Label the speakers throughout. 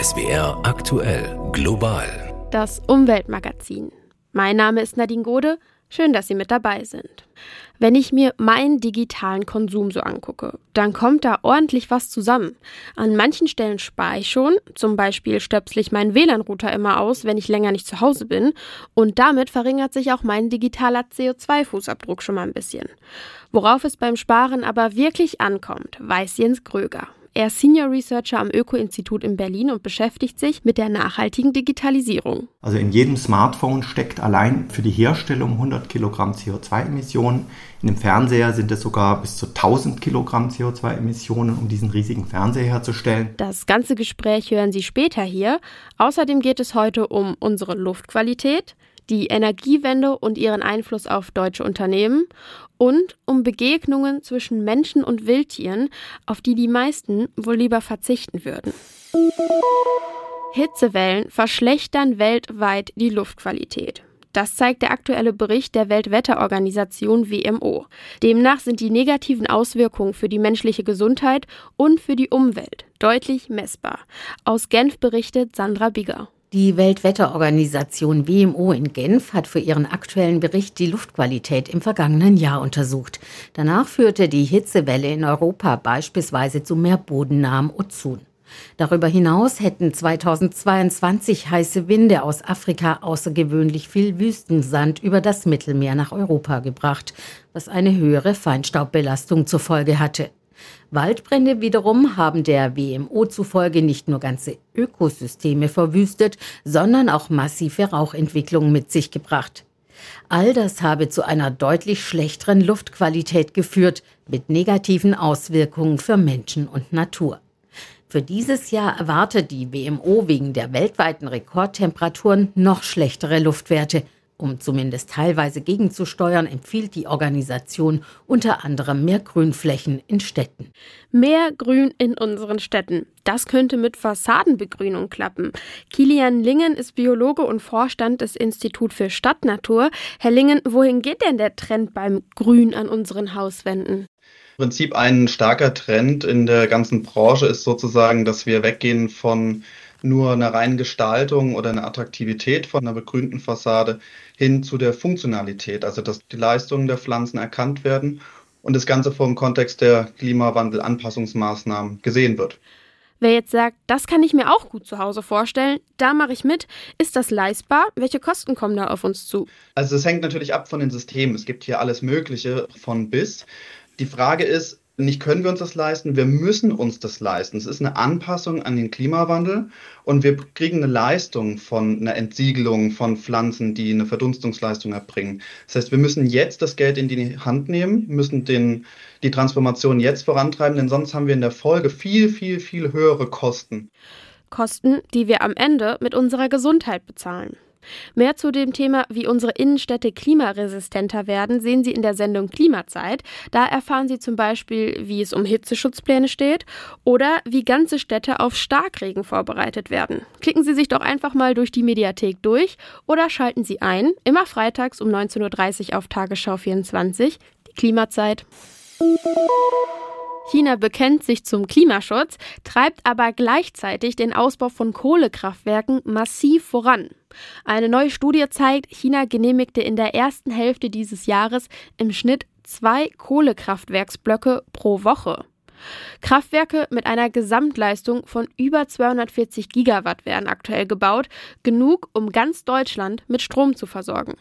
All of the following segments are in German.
Speaker 1: SWR aktuell global.
Speaker 2: Das Umweltmagazin. Mein Name ist Nadine Gode. Schön, dass Sie mit dabei sind. Wenn ich mir meinen digitalen Konsum so angucke, dann kommt da ordentlich was zusammen. An manchen Stellen spare ich schon, zum Beispiel stöpsel ich meinen WLAN-Router immer aus, wenn ich länger nicht zu Hause bin, und damit verringert sich auch mein digitaler CO2-Fußabdruck schon mal ein bisschen. Worauf es beim Sparen aber wirklich ankommt, weiß Jens Gröger. Er ist Senior Researcher am Öko-Institut in Berlin und beschäftigt sich mit der nachhaltigen Digitalisierung.
Speaker 3: Also in jedem Smartphone steckt allein für die Herstellung 100 Kilogramm CO2-Emissionen. In dem Fernseher sind es sogar bis zu 1000 Kilogramm CO2-Emissionen, um diesen riesigen Fernseher herzustellen.
Speaker 2: Das ganze Gespräch hören Sie später hier. Außerdem geht es heute um unsere Luftqualität, die Energiewende und ihren Einfluss auf deutsche Unternehmen und um Begegnungen zwischen Menschen und Wildtieren, auf die die meisten wohl lieber verzichten würden. Hitzewellen verschlechtern weltweit die Luftqualität. Das zeigt der aktuelle Bericht der Weltwetterorganisation WMO. Demnach sind die negativen Auswirkungen für die menschliche Gesundheit und für die Umwelt deutlich messbar. Aus Genf berichtet Sandra Bigger.
Speaker 4: Die Weltwetterorganisation WMO in Genf hat für ihren aktuellen Bericht die Luftqualität im vergangenen Jahr untersucht. Danach führte die Hitzewelle in Europa beispielsweise zu mehr bodennahem Ozon. Darüber hinaus hätten 2022 heiße Winde aus Afrika außergewöhnlich viel Wüstensand über das Mittelmeer nach Europa gebracht, was eine höhere Feinstaubbelastung zur Folge hatte. Waldbrände wiederum haben der WMO zufolge nicht nur ganze Ökosysteme verwüstet, sondern auch massive Rauchentwicklungen mit sich gebracht. All das habe zu einer deutlich schlechteren Luftqualität geführt, mit negativen Auswirkungen für Menschen und Natur. Für dieses Jahr erwartet die WMO wegen der weltweiten Rekordtemperaturen noch schlechtere Luftwerte – um zumindest teilweise gegenzusteuern, empfiehlt die Organisation unter anderem mehr Grünflächen in Städten.
Speaker 2: Mehr Grün in unseren Städten. Das könnte mit Fassadenbegrünung klappen. Kilian Lingen ist Biologe und Vorstand des Institut für Stadtnatur. Herr Lingen, wohin geht denn der Trend beim Grün an unseren Hauswänden?
Speaker 5: Im Prinzip ein starker Trend in der ganzen Branche ist sozusagen, dass wir weggehen von nur einer reinen Gestaltung oder einer Attraktivität von einer begrünten Fassade hin zu der Funktionalität, also dass die Leistungen der Pflanzen erkannt werden und das Ganze vor dem Kontext der Klimawandel-Anpassungsmaßnahmen gesehen wird.
Speaker 2: Wer jetzt sagt, das kann ich mir auch gut zu Hause vorstellen, da mache ich mit. Ist das leistbar? Welche Kosten kommen da auf uns zu?
Speaker 5: Also es hängt natürlich ab von den Systemen. Es gibt hier alles Mögliche von bis. Die Frage ist, nicht können wir uns das leisten, wir müssen uns das leisten. Es ist eine Anpassung an den Klimawandel und wir kriegen eine Leistung von einer Entsiegelung von Pflanzen, die eine Verdunstungsleistung erbringen. Das heißt, wir müssen jetzt das Geld in die Hand nehmen, müssen den, die Transformation jetzt vorantreiben, denn sonst haben wir in der Folge viel, viel, viel höhere Kosten.
Speaker 2: Kosten, die wir am Ende mit unserer Gesundheit bezahlen. Mehr zu dem Thema, wie unsere Innenstädte klimaresistenter werden, sehen Sie in der Sendung Klimazeit. Da erfahren Sie zum Beispiel, wie es um Hitzeschutzpläne steht oder wie ganze Städte auf Starkregen vorbereitet werden. Klicken Sie sich doch einfach mal durch die Mediathek durch oder schalten Sie ein, immer freitags um 19.30 Uhr auf Tagesschau 24, die Klimazeit. China bekennt sich zum Klimaschutz, treibt aber gleichzeitig den Ausbau von Kohlekraftwerken massiv voran. Eine neue Studie zeigt, China genehmigte in der ersten Hälfte dieses Jahres im Schnitt zwei Kohlekraftwerksblöcke pro Woche. Kraftwerke mit einer Gesamtleistung von über 240 Gigawatt werden aktuell gebaut, genug, um ganz Deutschland mit Strom zu versorgen.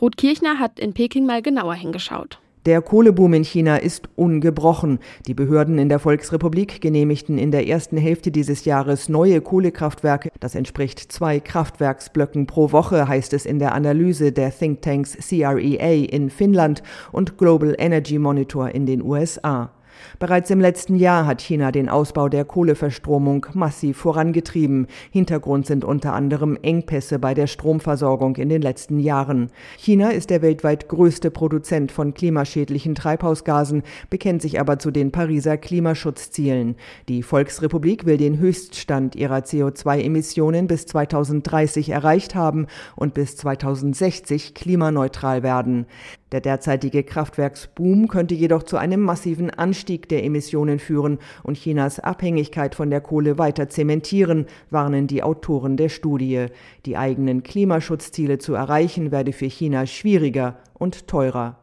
Speaker 2: Ruth Kirchner hat in Peking mal genauer hingeschaut.
Speaker 6: Der Kohleboom in China ist ungebrochen. Die Behörden in der Volksrepublik genehmigten in der ersten Hälfte dieses Jahres neue Kohlekraftwerke. Das entspricht zwei Kraftwerksblöcken pro Woche, heißt es in der Analyse der Thinktanks CREA in Finnland und Global Energy Monitor in den USA. Bereits im letzten Jahr hat China den Ausbau der Kohleverstromung massiv vorangetrieben. Hintergrund sind unter anderem Engpässe bei der Stromversorgung in den letzten Jahren. China ist der weltweit größte Produzent von klimaschädlichen Treibhausgasen, bekennt sich aber zu den Pariser Klimaschutzzielen. Die Volksrepublik will den Höchststand ihrer CO2-Emissionen bis 2030 erreicht haben und bis 2060 klimaneutral werden. Der derzeitige Kraftwerksboom könnte jedoch zu einem massiven Anstieg der Emissionen führen und Chinas Abhängigkeit von der Kohle weiter zementieren, warnen die Autoren der Studie. Die eigenen Klimaschutzziele zu erreichen werde für China schwieriger und teurer.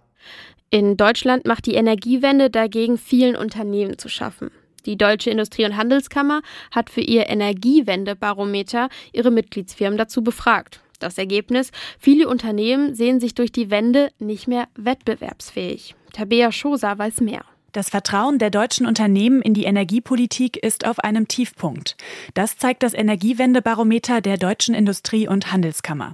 Speaker 2: In Deutschland macht die Energiewende dagegen vielen Unternehmen zu schaffen. Die Deutsche Industrie- und Handelskammer hat für ihr Energiewendebarometer ihre Mitgliedsfirmen dazu befragt. Das Ergebnis, viele Unternehmen sehen sich durch die Wende nicht mehr wettbewerbsfähig. Tabea Schoser weiß mehr.
Speaker 7: Das Vertrauen der deutschen Unternehmen in die Energiepolitik ist auf einem Tiefpunkt. Das zeigt das Energiewendebarometer der Deutschen Industrie- und Handelskammer.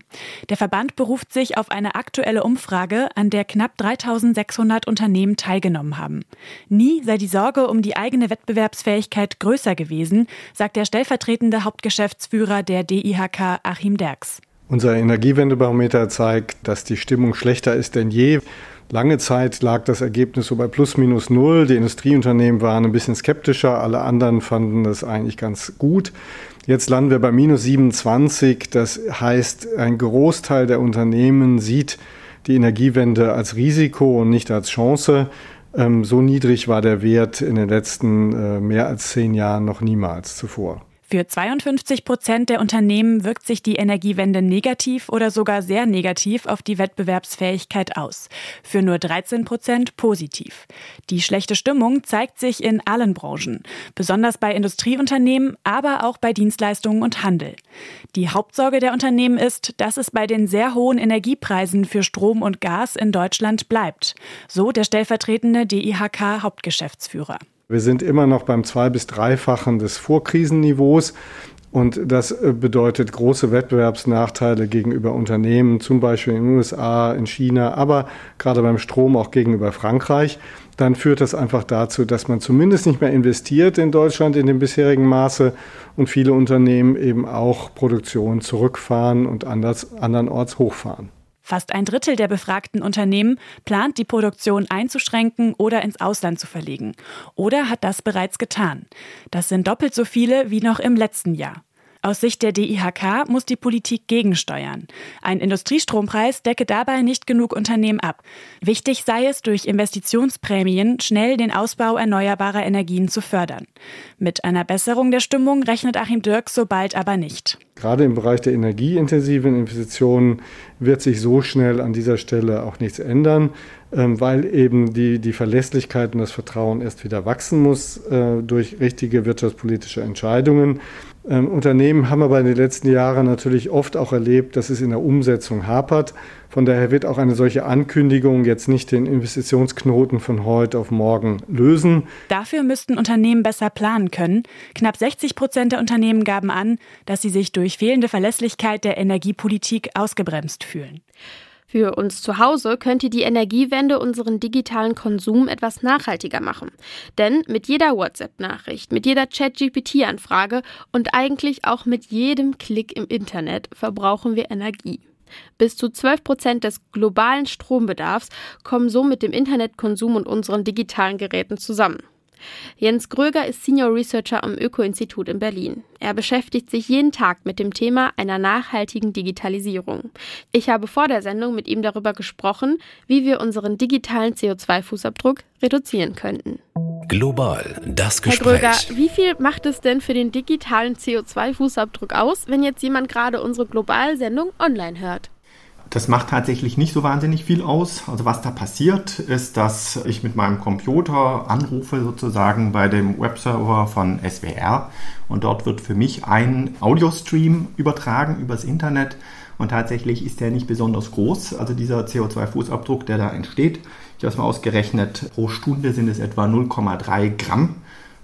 Speaker 7: Der Verband beruft sich auf eine aktuelle Umfrage, an der knapp 3600 Unternehmen teilgenommen haben. Nie sei die Sorge um die eigene Wettbewerbsfähigkeit größer gewesen, sagt der stellvertretende Hauptgeschäftsführer der DIHK Achim Derks.
Speaker 8: Unser Energiewendebarometer zeigt, dass die Stimmung schlechter ist denn je. Lange Zeit lag das Ergebnis so bei plus minus null. Die Industrieunternehmen waren ein bisschen skeptischer, alle anderen fanden das eigentlich ganz gut. Jetzt landen wir bei minus 27. Das heißt, ein Großteil der Unternehmen sieht die Energiewende als Risiko und nicht als Chance. Ähm, so niedrig war der Wert in den letzten äh, mehr als zehn Jahren noch niemals zuvor.
Speaker 7: Für 52 Prozent der Unternehmen wirkt sich die Energiewende negativ oder sogar sehr negativ auf die Wettbewerbsfähigkeit aus. Für nur 13 Prozent positiv. Die schlechte Stimmung zeigt sich in allen Branchen, besonders bei Industrieunternehmen, aber auch bei Dienstleistungen und Handel. Die Hauptsorge der Unternehmen ist, dass es bei den sehr hohen Energiepreisen für Strom und Gas in Deutschland bleibt. So der stellvertretende DIHK Hauptgeschäftsführer.
Speaker 8: Wir sind immer noch beim zwei- bis dreifachen des Vorkrisenniveaus. Und das äh, bedeutet große Wettbewerbsnachteile gegenüber Unternehmen, zum Beispiel in den USA, in China, aber gerade beim Strom auch gegenüber Frankreich. Dann führt das einfach dazu, dass man zumindest nicht mehr investiert in Deutschland in dem bisherigen Maße und viele Unternehmen eben auch Produktion zurückfahren und anders, andernorts hochfahren.
Speaker 7: Fast ein Drittel der befragten Unternehmen plant, die Produktion einzuschränken oder ins Ausland zu verlegen. Oder hat das bereits getan. Das sind doppelt so viele wie noch im letzten Jahr. Aus Sicht der DIHK muss die Politik gegensteuern. Ein Industriestrompreis decke dabei nicht genug Unternehmen ab. Wichtig sei es, durch Investitionsprämien schnell den Ausbau erneuerbarer Energien zu fördern. Mit einer Besserung der Stimmung rechnet Achim Dirk so bald aber nicht.
Speaker 8: Gerade im Bereich der energieintensiven Investitionen wird sich so schnell an dieser Stelle auch nichts ändern, ähm, weil eben die, die Verlässlichkeit und das Vertrauen erst wieder wachsen muss äh, durch richtige wirtschaftspolitische Entscheidungen. Ähm, Unternehmen haben aber in den letzten Jahren natürlich oft auch erlebt, dass es in der Umsetzung hapert. Von daher wird auch eine solche Ankündigung jetzt nicht den Investitionsknoten von heute auf morgen lösen.
Speaker 7: Dafür müssten Unternehmen besser planen können. Knapp 60 Prozent der Unternehmen gaben an, dass sie sich durch fehlende Verlässlichkeit der Energiepolitik ausgebremst fühlen.
Speaker 2: Für uns zu Hause könnte die Energiewende unseren digitalen Konsum etwas nachhaltiger machen. Denn mit jeder WhatsApp-Nachricht, mit jeder Chat-GPT-Anfrage und eigentlich auch mit jedem Klick im Internet verbrauchen wir Energie. Bis zu 12 Prozent des globalen Strombedarfs kommen so mit dem Internetkonsum und unseren digitalen Geräten zusammen. Jens Gröger ist Senior Researcher am Öko-Institut in Berlin. Er beschäftigt sich jeden Tag mit dem Thema einer nachhaltigen Digitalisierung. Ich habe vor der Sendung mit ihm darüber gesprochen, wie wir unseren digitalen CO2-Fußabdruck reduzieren könnten.
Speaker 1: Global, das Gespräch.
Speaker 2: Herr Gröger, wie viel macht es denn für den digitalen CO2-Fußabdruck aus, wenn jetzt jemand gerade unsere Globalsendung online hört?
Speaker 3: Das macht tatsächlich nicht so wahnsinnig viel aus. Also was da passiert, ist, dass ich mit meinem Computer anrufe sozusagen bei dem Webserver von SWR und dort wird für mich ein Audiostream übertragen übers Internet und tatsächlich ist der nicht besonders groß. Also dieser CO2-Fußabdruck, der da entsteht, ich habe es mal ausgerechnet, pro Stunde sind es etwa 0,3 Gramm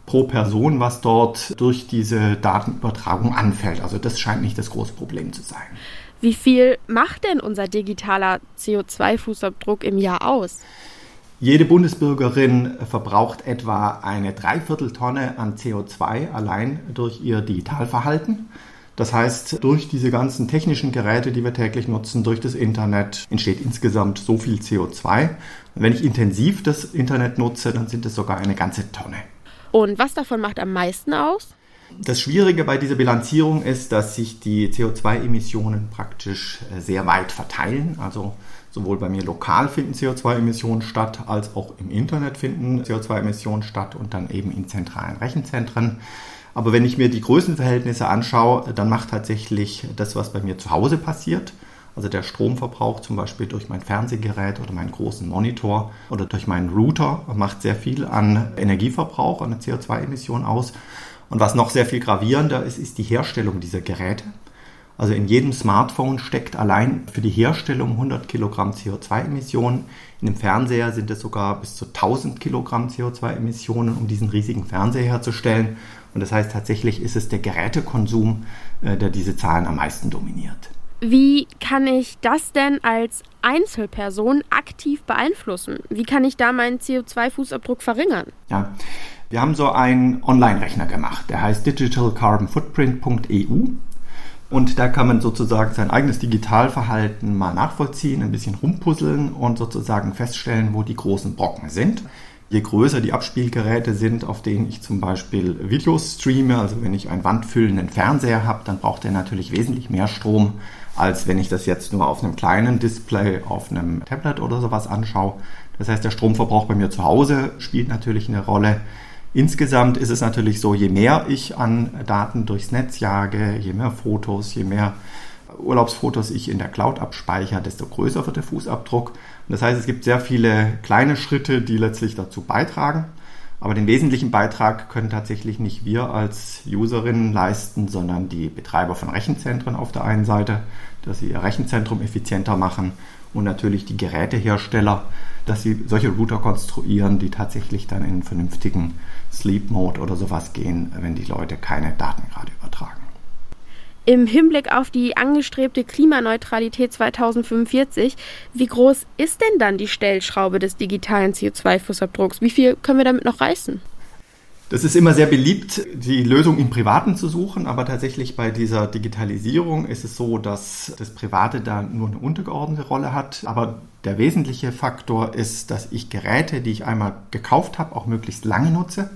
Speaker 3: pro Person, was dort durch diese Datenübertragung anfällt. Also das scheint nicht das große Problem zu sein.
Speaker 2: Wie viel macht denn unser digitaler CO2-Fußabdruck im Jahr aus?
Speaker 3: Jede Bundesbürgerin verbraucht etwa eine Dreivierteltonne an CO2 allein durch ihr Digitalverhalten. Das heißt, durch diese ganzen technischen Geräte, die wir täglich nutzen, durch das Internet, entsteht insgesamt so viel CO2. Und wenn ich intensiv das Internet nutze, dann sind es sogar eine ganze Tonne.
Speaker 2: Und was davon macht am meisten aus?
Speaker 3: Das Schwierige bei dieser Bilanzierung ist, dass sich die CO2-Emissionen praktisch äh, sehr weit verteilen. Also Sowohl bei mir lokal finden CO2-Emissionen statt, als auch im Internet finden CO2-Emissionen statt und dann eben in zentralen Rechenzentren. Aber wenn ich mir die Größenverhältnisse anschaue, dann macht tatsächlich das, was bei mir zu Hause passiert, also der Stromverbrauch zum Beispiel durch mein Fernsehgerät oder meinen großen Monitor oder durch meinen Router, macht sehr viel an Energieverbrauch, an CO2-Emissionen aus. Und was noch sehr viel gravierender ist, ist die Herstellung dieser Geräte. Also in jedem Smartphone steckt allein für die Herstellung 100 Kilogramm CO2-Emissionen. In dem Fernseher sind es sogar bis zu 1000 Kilogramm CO2-Emissionen, um diesen riesigen Fernseher herzustellen. Und das heißt, tatsächlich ist es der Gerätekonsum, äh, der diese Zahlen am meisten dominiert.
Speaker 2: Wie kann ich das denn als Einzelperson aktiv beeinflussen? Wie kann ich da meinen CO2-Fußabdruck verringern?
Speaker 3: Ja, wir haben so einen Online-Rechner gemacht, der heißt digitalcarbonfootprint.eu. Und da kann man sozusagen sein eigenes Digitalverhalten mal nachvollziehen, ein bisschen rumpuzzeln und sozusagen feststellen, wo die großen Brocken sind. Je größer die Abspielgeräte sind, auf denen ich zum Beispiel Videos streame, also wenn ich einen wandfüllenden Fernseher habe, dann braucht er natürlich wesentlich mehr Strom, als wenn ich das jetzt nur auf einem kleinen Display, auf einem Tablet oder sowas anschaue. Das heißt, der Stromverbrauch bei mir zu Hause spielt natürlich eine Rolle. Insgesamt ist es natürlich so, je mehr ich an Daten durchs Netz jage, je mehr Fotos, je mehr Urlaubsfotos ich in der Cloud abspeichere, desto größer wird der Fußabdruck. Und das heißt, es gibt sehr viele kleine Schritte, die letztlich dazu beitragen. Aber den wesentlichen Beitrag können tatsächlich nicht wir als Userinnen leisten, sondern die Betreiber von Rechenzentren auf der einen Seite, dass sie ihr Rechenzentrum effizienter machen und natürlich die Gerätehersteller, dass sie solche Router konstruieren, die tatsächlich dann in vernünftigen Sleep Mode oder sowas gehen, wenn die Leute keine Daten gerade übertragen.
Speaker 2: Im Hinblick auf die angestrebte Klimaneutralität 2045, wie groß ist denn dann die Stellschraube des digitalen CO2-Fußabdrucks? Wie viel können wir damit noch reißen?
Speaker 3: Das ist immer sehr beliebt, die Lösung im Privaten zu suchen, aber tatsächlich bei dieser Digitalisierung ist es so, dass das Private da nur eine untergeordnete Rolle hat. Aber der wesentliche Faktor ist, dass ich Geräte, die ich einmal gekauft habe, auch möglichst lange nutze.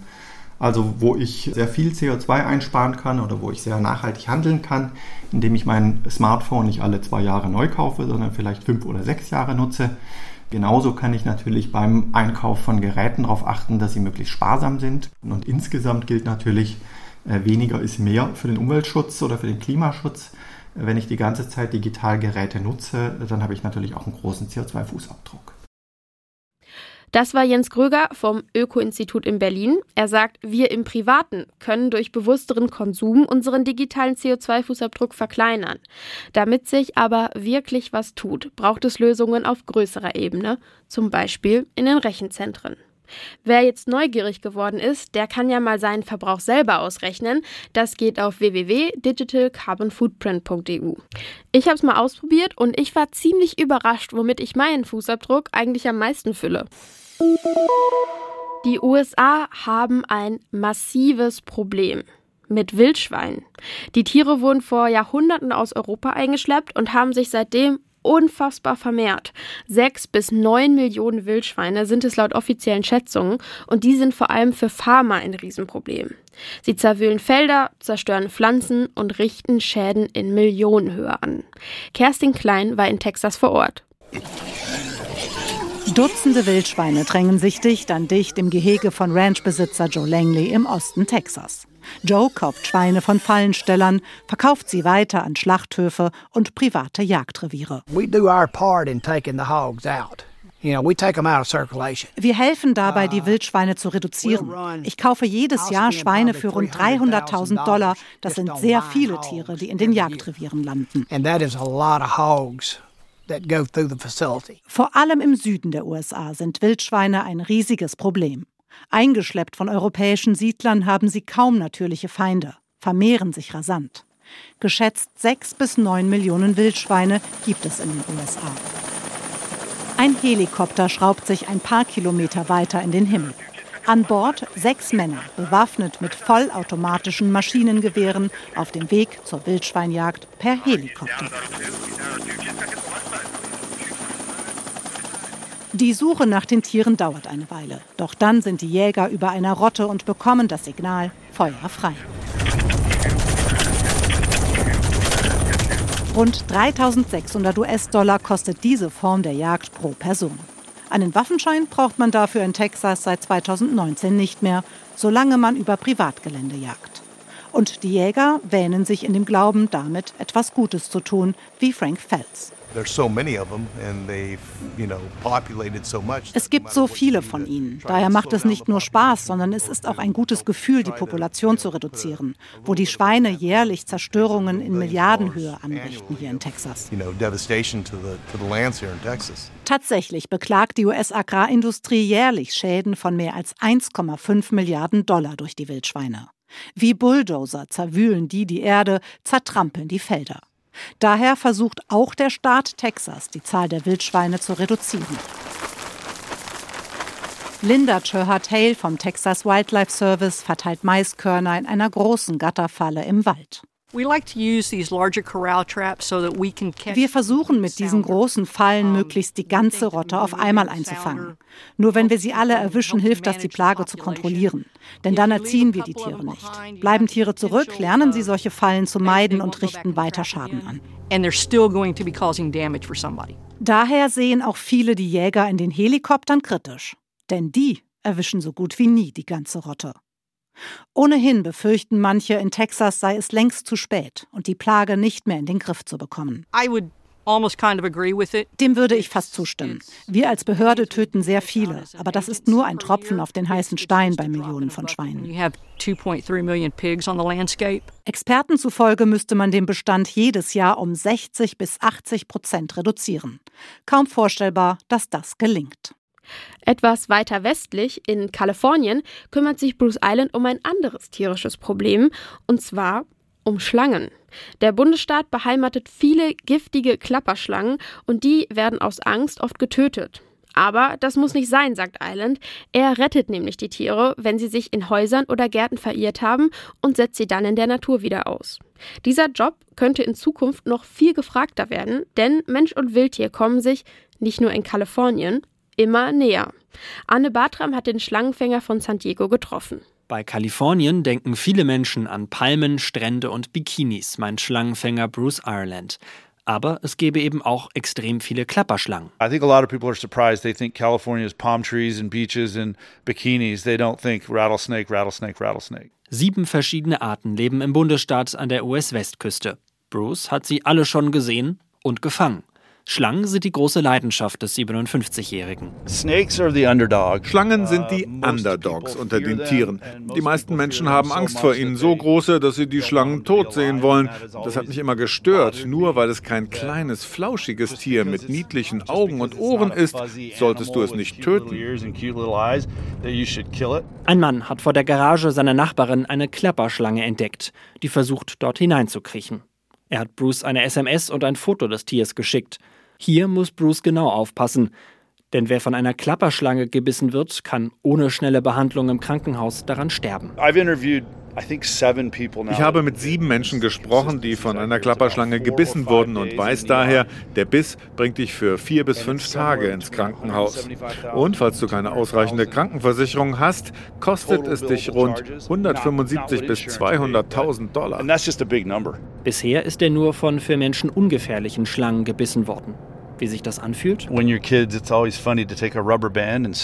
Speaker 3: Also wo ich sehr viel CO2 einsparen kann oder wo ich sehr nachhaltig handeln kann, indem ich mein Smartphone nicht alle zwei Jahre neu kaufe, sondern vielleicht fünf oder sechs Jahre nutze. Genauso kann ich natürlich beim Einkauf von Geräten darauf achten, dass sie möglichst sparsam sind. Und insgesamt gilt natürlich, äh, weniger ist mehr für den Umweltschutz oder für den Klimaschutz. Wenn ich die ganze Zeit Digitalgeräte nutze, dann habe ich natürlich auch einen großen CO2-Fußabdruck.
Speaker 2: Das war Jens Gröger vom Öko-Institut in Berlin. Er sagt, wir im Privaten können durch bewussteren Konsum unseren digitalen CO2-Fußabdruck verkleinern. Damit sich aber wirklich was tut, braucht es Lösungen auf größerer Ebene, zum Beispiel in den Rechenzentren. Wer jetzt neugierig geworden ist, der kann ja mal seinen Verbrauch selber ausrechnen. Das geht auf www.digitalcarbonfootprint.eu. Ich habe es mal ausprobiert und ich war ziemlich überrascht, womit ich meinen Fußabdruck eigentlich am meisten fülle. Die USA haben ein massives Problem mit Wildschweinen. Die Tiere wurden vor Jahrhunderten aus Europa eingeschleppt und haben sich seitdem unfassbar vermehrt. Sechs bis neun Millionen Wildschweine sind es laut offiziellen Schätzungen und die sind vor allem für Farmer ein Riesenproblem. Sie zerwühlen Felder, zerstören Pflanzen und richten Schäden in Millionenhöhe an. Kerstin Klein war in Texas vor Ort.
Speaker 9: Dutzende Wildschweine drängen sich dicht an dicht im Gehege von Ranchbesitzer Joe Langley im Osten Texas. Joe kauft Schweine von Fallenstellern, verkauft sie weiter an Schlachthöfe und private Jagdreviere. Wir helfen dabei, die uh, Wildschweine zu reduzieren. Ich kaufe jedes Jahr Schweine für rund 300.000 Dollar. Das sind sehr viele Tiere, die in den Jagdrevieren landen. Vor allem im Süden der USA sind Wildschweine ein riesiges Problem. Eingeschleppt von europäischen Siedlern haben sie kaum natürliche Feinde, vermehren sich rasant. Geschätzt sechs bis neun Millionen Wildschweine gibt es in den USA. Ein Helikopter schraubt sich ein paar Kilometer weiter in den Himmel. An Bord sechs Männer, bewaffnet mit vollautomatischen Maschinengewehren, auf dem Weg zur Wildschweinjagd per Helikopter. Die Suche nach den Tieren dauert eine Weile. Doch dann sind die Jäger über einer Rotte und bekommen das Signal Feuer frei. Rund 3600 US-Dollar kostet diese Form der Jagd pro Person. Einen Waffenschein braucht man dafür in Texas seit 2019 nicht mehr, solange man über Privatgelände jagt. Und die Jäger wähnen sich in dem Glauben, damit etwas Gutes zu tun, wie Frank Phelps. Es gibt so viele von ihnen. Daher macht es nicht nur Spaß, sondern es ist auch ein gutes Gefühl, die Population zu reduzieren, wo die Schweine jährlich Zerstörungen in Milliardenhöhe anrichten hier in Texas. Tatsächlich beklagt die US-Agrarindustrie jährlich Schäden von mehr als 1,5 Milliarden Dollar durch die Wildschweine. Wie Bulldozer zerwühlen die die Erde, zertrampeln die Felder. Daher versucht auch der Staat Texas, die Zahl der Wildschweine zu reduzieren. Linda Churhat-Hale vom Texas Wildlife Service verteilt Maiskörner in einer großen Gatterfalle im Wald. Wir versuchen mit diesen großen Fallen möglichst die ganze Rotte auf einmal einzufangen. Nur wenn wir sie alle erwischen, hilft das, die Plage zu kontrollieren. Denn dann erziehen wir die Tiere nicht. Bleiben Tiere zurück, lernen sie solche Fallen zu meiden und richten weiter Schaden an. Daher sehen auch viele die Jäger in den Helikoptern kritisch. Denn die erwischen so gut wie nie die ganze Rotte. Ohnehin befürchten manche, in Texas sei es längst zu spät und die Plage nicht mehr in den Griff zu bekommen. Dem würde ich fast zustimmen. Wir als Behörde töten sehr viele, aber das ist nur ein Tropfen auf den heißen Stein bei Millionen von Schweinen. Experten zufolge müsste man den Bestand jedes Jahr um 60 bis 80 Prozent reduzieren. Kaum vorstellbar, dass das gelingt.
Speaker 2: Etwas weiter westlich, in Kalifornien, kümmert sich Bruce Island um ein anderes tierisches Problem, und zwar um Schlangen. Der Bundesstaat beheimatet viele giftige Klapperschlangen und die werden aus Angst oft getötet. Aber das muss nicht sein, sagt Island. Er rettet nämlich die Tiere, wenn sie sich in Häusern oder Gärten verirrt haben und setzt sie dann in der Natur wieder aus. Dieser Job könnte in Zukunft noch viel gefragter werden, denn Mensch und Wildtier kommen sich, nicht nur in Kalifornien, immer näher. Anne Bartram hat den Schlangenfänger von San Diego getroffen.
Speaker 10: Bei Kalifornien denken viele Menschen an Palmen, Strände und Bikinis, meint Schlangenfänger Bruce Ireland. Aber es gäbe eben auch extrem viele Klapperschlangen. I think a lot of people are surprised. They think California is palm trees and beaches and bikinis. They don't think rattlesnake, rattlesnake, rattlesnake. Sieben verschiedene Arten leben im Bundesstaat an der US-Westküste. Bruce hat sie alle schon gesehen und gefangen. Schlangen sind die große Leidenschaft des 57-Jährigen.
Speaker 11: Schlangen sind die uh, Underdogs unter den Tieren. Die meisten Menschen haben Angst vor ihnen, so große, dass sie die Schlangen tot sehen wollen. Das hat mich immer gestört. Nur weil es kein kleines, flauschiges Tier mit niedlichen Augen und Ohren ist, solltest du es nicht töten.
Speaker 10: Ein Mann hat vor der Garage seiner Nachbarin eine Klapperschlange entdeckt, die versucht, dort hineinzukriechen. Er hat Bruce eine SMS und ein Foto des Tiers geschickt. Hier muss Bruce genau aufpassen, denn wer von einer Klapperschlange gebissen wird, kann ohne schnelle Behandlung im Krankenhaus daran sterben.
Speaker 11: Ich habe mit sieben Menschen gesprochen, die von einer Klapperschlange gebissen wurden und weiß daher, der Biss bringt dich für vier bis fünf Tage ins Krankenhaus. Und falls du keine ausreichende Krankenversicherung hast, kostet es dich rund 175 bis 200.000 Dollar.
Speaker 10: Bisher ist er nur von für Menschen ungefährlichen Schlangen gebissen worden wie sich das anfühlt?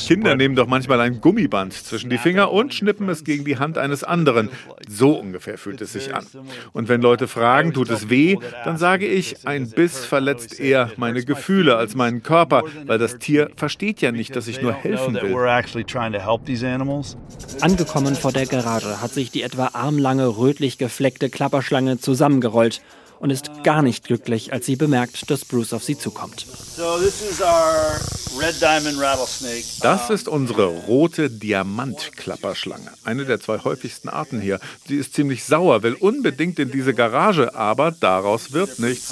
Speaker 11: Kinder nehmen doch manchmal ein Gummiband zwischen die Finger und schnippen es gegen die Hand eines anderen. So ungefähr fühlt es sich an. Und wenn Leute fragen, tut es weh, dann sage ich, ein Biss verletzt eher meine Gefühle als meinen Körper, weil das Tier versteht ja nicht, dass ich nur helfen will.
Speaker 10: Angekommen vor der Garage hat sich die etwa armlange, rötlich gefleckte Klapperschlange zusammengerollt und ist gar nicht glücklich, als sie bemerkt, dass Bruce auf sie zukommt.
Speaker 11: Das ist unsere rote Diamantklapperschlange, eine der zwei häufigsten Arten hier. Sie ist ziemlich sauer, will unbedingt in diese Garage, aber daraus wird nichts.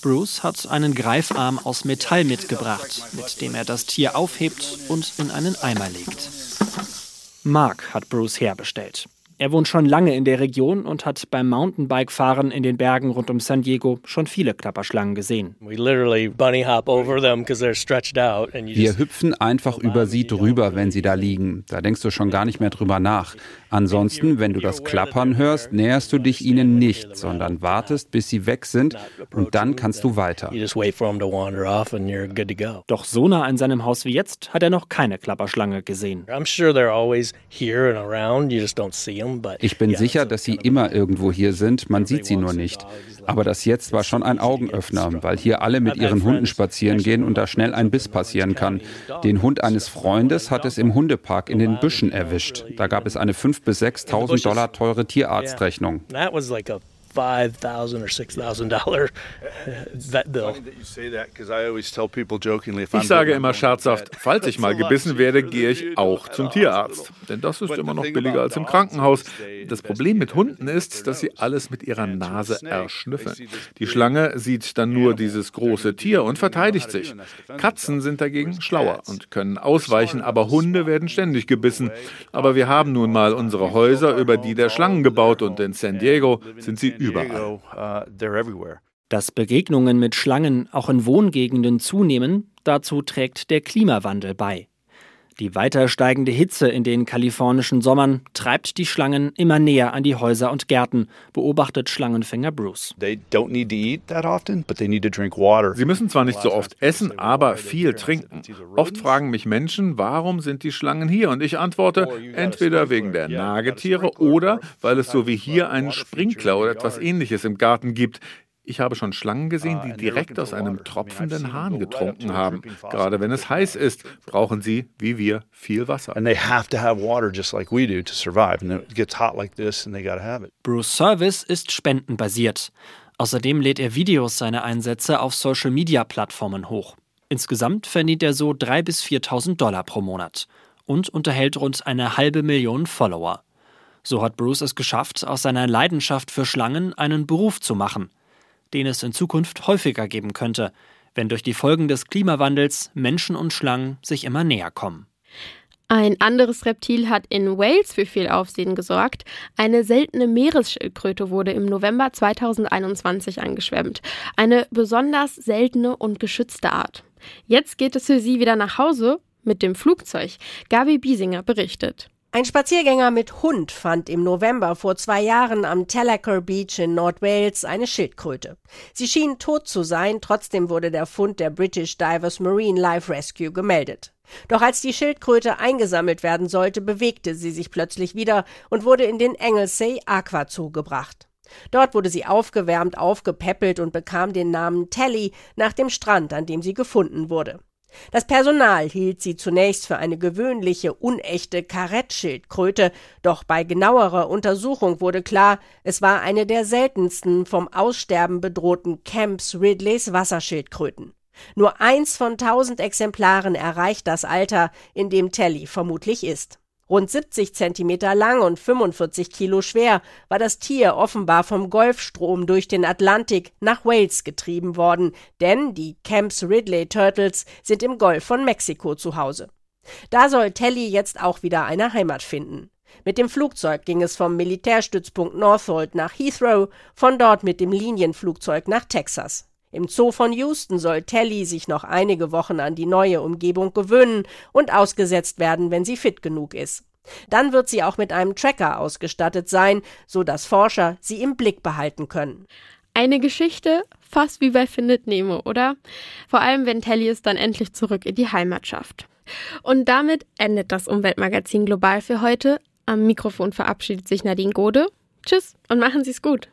Speaker 10: Bruce hat einen Greifarm aus Metall mitgebracht, mit dem er das Tier aufhebt und in einen Eimer legt. Mark hat Bruce herbestellt. Er wohnt schon lange in der Region und hat beim Mountainbike-Fahren in den Bergen rund um San Diego schon viele Klapperschlangen gesehen.
Speaker 12: Wir hüpfen einfach über sie drüber, wenn sie da liegen. Da denkst du schon gar nicht mehr drüber nach. Ansonsten, wenn du das Klappern hörst, näherst du dich ihnen nicht, sondern wartest, bis sie weg sind und dann kannst du weiter.
Speaker 10: Doch so nah an seinem Haus wie jetzt hat er noch keine Klapperschlange gesehen.
Speaker 12: Ich bin sicher, dass sie immer irgendwo hier sind, man sieht sie nur nicht. Aber das jetzt war schon ein Augenöffner, weil hier alle mit ihren Hunden spazieren gehen und da schnell ein Biss passieren kann. Den Hund eines Freundes hat es im Hundepark in den Büschen erwischt. Da gab es eine 5.000 bis 6.000 Dollar teure Tierarztrechnung.
Speaker 13: 5000 or 6000 dollar vet bill.
Speaker 11: Ich sage immer scherzhaft, falls ich mal gebissen werde, gehe ich auch zum Tierarzt. Denn das ist immer noch billiger als im Krankenhaus. Das Problem mit Hunden ist, dass sie alles mit ihrer Nase erschnüffeln. Die Schlange sieht dann nur dieses große Tier und verteidigt sich. Katzen sind dagegen schlauer und können ausweichen, aber Hunde werden ständig gebissen. Aber wir haben nun mal unsere Häuser über die der Schlangen gebaut und in San Diego sind sie überall.
Speaker 10: Uh, Dass Begegnungen mit Schlangen auch in Wohngegenden zunehmen, dazu trägt der Klimawandel bei. Die weiter steigende Hitze in den kalifornischen Sommern treibt die Schlangen immer näher an die Häuser und Gärten, beobachtet Schlangenfänger Bruce. Sie
Speaker 11: müssen zwar nicht so oft essen, aber viel trinken. Oft fragen mich Menschen, warum sind die Schlangen hier? Und ich antworte, entweder wegen der Nagetiere oder weil es so wie hier einen Sprinkler oder etwas ähnliches im Garten gibt. Ich habe schon Schlangen gesehen, die direkt aus einem tropfenden Hahn getrunken haben. Gerade wenn es heiß ist, brauchen sie, wie wir, viel Wasser.
Speaker 10: Bruce Service ist spendenbasiert. Außerdem lädt er Videos seiner Einsätze auf Social-Media-Plattformen hoch. Insgesamt verdient er so 3.000 bis 4.000 Dollar pro Monat und unterhält rund eine halbe Million Follower. So hat Bruce es geschafft, aus seiner Leidenschaft für Schlangen einen Beruf zu machen den es in Zukunft häufiger geben könnte, wenn durch die Folgen des Klimawandels Menschen und Schlangen sich immer näher kommen.
Speaker 2: Ein anderes Reptil hat in Wales für viel Aufsehen gesorgt. Eine seltene Meeresschildkröte wurde im November 2021 angeschwemmt. Eine besonders seltene und geschützte Art. Jetzt geht es für sie wieder nach Hause mit dem Flugzeug. Gabi Biesinger berichtet.
Speaker 14: Ein Spaziergänger mit Hund fand im November vor zwei Jahren am Tallacker Beach in Nordwales eine Schildkröte. Sie schien tot zu sein, trotzdem wurde der Fund der British Divers Marine Life Rescue gemeldet. Doch als die Schildkröte eingesammelt werden sollte, bewegte sie sich plötzlich wieder und wurde in den Anglesey Aqua Zoo gebracht. Dort wurde sie aufgewärmt, aufgepäppelt und bekam den Namen Telly nach dem Strand, an dem sie gefunden wurde. Das Personal hielt sie zunächst für eine gewöhnliche, unechte Karettschildkröte, doch bei genauerer Untersuchung wurde klar, es war eine der seltensten vom Aussterben bedrohten Camps Ridleys Wasserschildkröten. Nur eins von tausend Exemplaren erreicht das Alter, in dem Telly vermutlich ist. Rund 70 Zentimeter lang und 45 Kilo schwer war das Tier offenbar vom Golfstrom durch den Atlantik nach Wales getrieben worden, denn die Camps Ridley Turtles sind im Golf von Mexiko zu Hause. Da soll Telly jetzt auch wieder eine Heimat finden. Mit dem Flugzeug ging es vom Militärstützpunkt Northolt nach Heathrow, von dort mit dem Linienflugzeug nach Texas. Im Zoo von Houston soll Telly sich noch einige Wochen an die neue Umgebung gewöhnen und ausgesetzt werden, wenn sie fit genug ist. Dann wird sie auch mit einem Tracker ausgestattet sein, so dass Forscher sie im Blick behalten können.
Speaker 2: Eine Geschichte fast wie bei Findet Nemo, oder? Vor allem, wenn Telly es dann endlich zurück in die Heimat schafft. Und damit endet das Umweltmagazin Global für heute. Am Mikrofon verabschiedet sich Nadine Gode. Tschüss und machen Sie es gut.